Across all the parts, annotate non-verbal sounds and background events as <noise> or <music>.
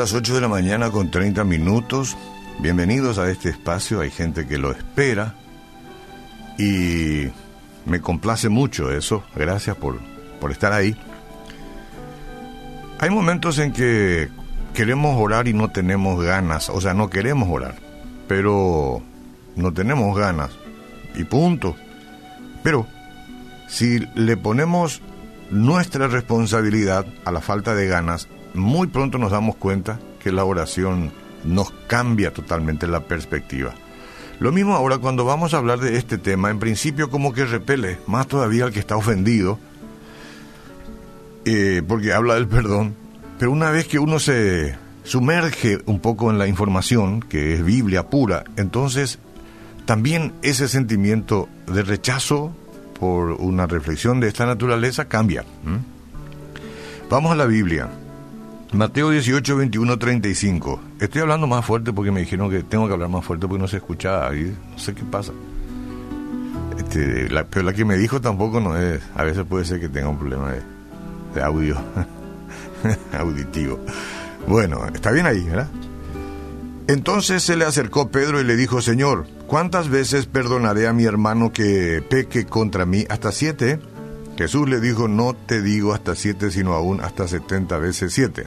las 8 de la mañana con 30 minutos. Bienvenidos a este espacio. Hay gente que lo espera y me complace mucho eso. Gracias por, por estar ahí. Hay momentos en que queremos orar y no tenemos ganas. O sea, no queremos orar, pero no tenemos ganas. Y punto. Pero si le ponemos nuestra responsabilidad a la falta de ganas, muy pronto nos damos cuenta que la oración nos cambia totalmente la perspectiva. Lo mismo ahora cuando vamos a hablar de este tema, en principio como que repele más todavía al que está ofendido, eh, porque habla del perdón, pero una vez que uno se sumerge un poco en la información, que es Biblia pura, entonces también ese sentimiento de rechazo por una reflexión de esta naturaleza cambia. Vamos a la Biblia. Mateo 18, 21, 35. Estoy hablando más fuerte porque me dijeron que tengo que hablar más fuerte porque no se escucha ahí. No sé qué pasa. Este, la, pero la que me dijo tampoco no es. A veces puede ser que tenga un problema de, de audio. <laughs> Auditivo. Bueno, está bien ahí, ¿verdad? Entonces se le acercó Pedro y le dijo, Señor, ¿cuántas veces perdonaré a mi hermano que peque contra mí? ¿Hasta siete? Jesús le dijo, no te digo hasta siete, sino aún hasta setenta veces siete.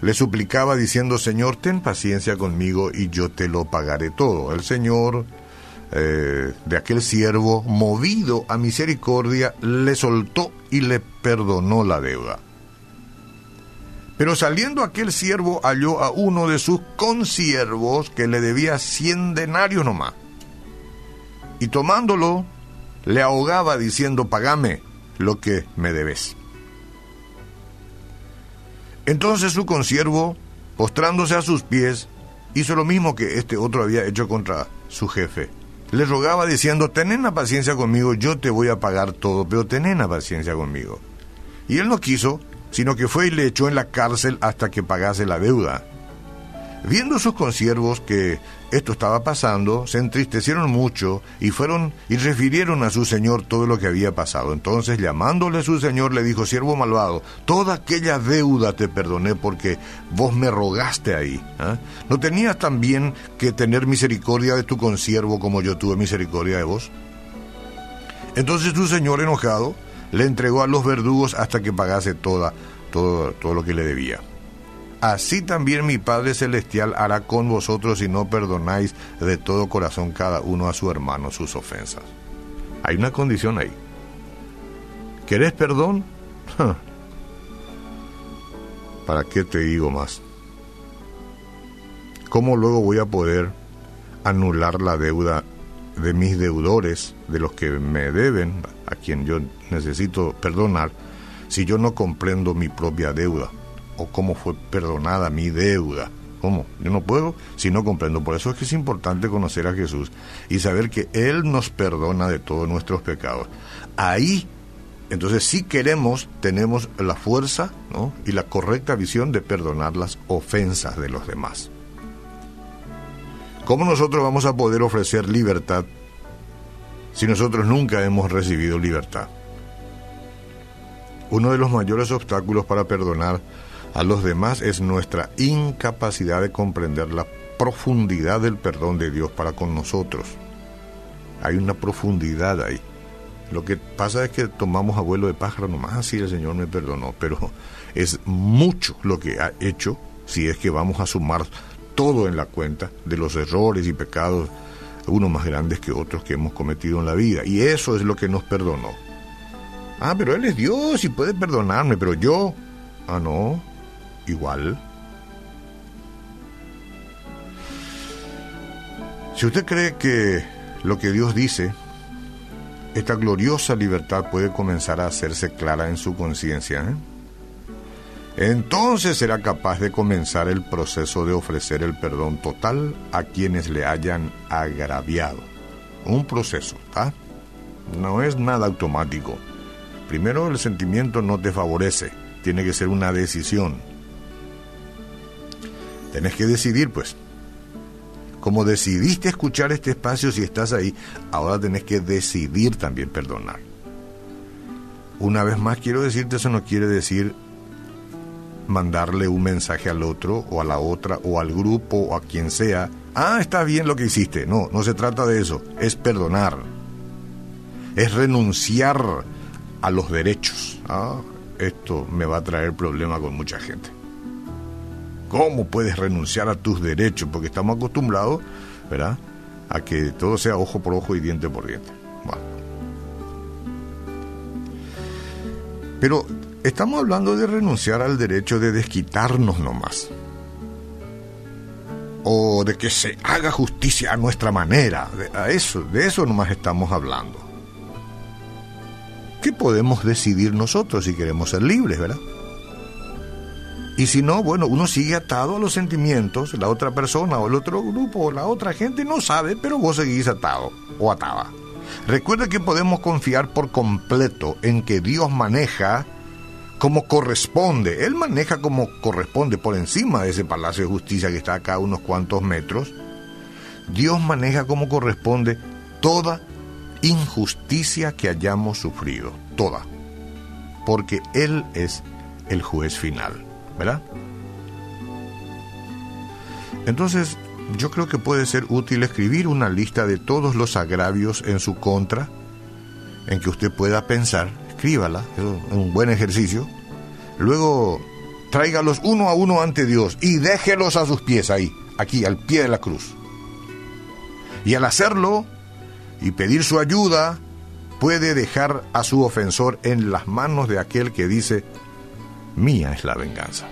le suplicaba diciendo, Señor, ten paciencia conmigo y yo te lo pagaré todo. El Señor eh, de aquel siervo, movido a misericordia, le soltó y le perdonó la deuda. Pero saliendo aquel siervo halló a uno de sus consiervos que le debía cien denarios nomás. Y tomándolo, le ahogaba diciendo, pagame lo que me debes. Entonces su consiervo, postrándose a sus pies, hizo lo mismo que este otro había hecho contra su jefe. Le rogaba diciendo, ten la paciencia conmigo, yo te voy a pagar todo, pero ten la paciencia conmigo. Y él no quiso, sino que fue y le echó en la cárcel hasta que pagase la deuda. Viendo sus consiervos que esto estaba pasando, se entristecieron mucho y fueron y refirieron a su señor todo lo que había pasado. Entonces, llamándole a su señor, le dijo, siervo malvado, toda aquella deuda te perdoné porque vos me rogaste ahí. ¿ah? ¿No tenías también que tener misericordia de tu consiervo como yo tuve misericordia de vos? Entonces su señor enojado le entregó a los verdugos hasta que pagase toda, todo, todo lo que le debía así también mi Padre Celestial hará con vosotros si no perdonáis de todo corazón cada uno a su hermano sus ofensas. Hay una condición ahí. ¿Querés perdón? <laughs> ¿Para qué te digo más? ¿Cómo luego voy a poder anular la deuda de mis deudores, de los que me deben, a quien yo necesito perdonar, si yo no comprendo mi propia deuda? O cómo fue perdonada mi deuda. ¿Cómo? Yo no puedo si no comprendo. Por eso es que es importante conocer a Jesús y saber que Él nos perdona de todos nuestros pecados. Ahí, entonces, si queremos, tenemos la fuerza ¿no? y la correcta visión de perdonar las ofensas de los demás. ¿Cómo nosotros vamos a poder ofrecer libertad si nosotros nunca hemos recibido libertad? Uno de los mayores obstáculos para perdonar a los demás es nuestra incapacidad de comprender la profundidad del perdón de Dios para con nosotros. Hay una profundidad ahí. Lo que pasa es que tomamos abuelo de pájaro nomás, así el Señor me perdonó, pero es mucho lo que ha hecho si es que vamos a sumar todo en la cuenta de los errores y pecados, unos más grandes que otros que hemos cometido en la vida. Y eso es lo que nos perdonó. Ah, pero Él es Dios y puede perdonarme, pero yo, ah, no, igual? Si usted cree que lo que Dios dice, esta gloriosa libertad puede comenzar a hacerse clara en su conciencia, ¿eh? entonces será capaz de comenzar el proceso de ofrecer el perdón total a quienes le hayan agraviado. Un proceso, ¿está? No es nada automático. Primero el sentimiento no te favorece, tiene que ser una decisión. Tenés que decidir, pues. Como decidiste escuchar este espacio si estás ahí, ahora tenés que decidir también perdonar. Una vez más quiero decirte, eso no quiere decir mandarle un mensaje al otro o a la otra o al grupo o a quien sea. Ah, está bien lo que hiciste. No, no se trata de eso. Es perdonar. Es renunciar a los derechos. Ah, esto me va a traer problema con mucha gente. ¿Cómo puedes renunciar a tus derechos? Porque estamos acostumbrados, ¿verdad? A que todo sea ojo por ojo y diente por diente. Bueno. Pero Estamos hablando de renunciar al derecho de desquitarnos nomás. O de que se haga justicia a nuestra manera. A eso, de eso nomás estamos hablando. ¿Qué podemos decidir nosotros si queremos ser libres, verdad? Y si no, bueno, uno sigue atado a los sentimientos, la otra persona o el otro grupo o la otra gente no sabe, pero vos seguís atado o atada. Recuerda que podemos confiar por completo en que Dios maneja como corresponde. Él maneja como corresponde por encima de ese Palacio de Justicia que está acá a unos cuantos metros. Dios maneja como corresponde toda injusticia que hayamos sufrido, toda. Porque Él es el juez final, ¿verdad? Entonces, yo creo que puede ser útil escribir una lista de todos los agravios en su contra, en que usted pueda pensar escríbala, es un buen ejercicio. Luego tráigalos uno a uno ante Dios y déjelos a sus pies ahí, aquí, al pie de la cruz. Y al hacerlo y pedir su ayuda, puede dejar a su ofensor en las manos de aquel que dice, mía es la venganza.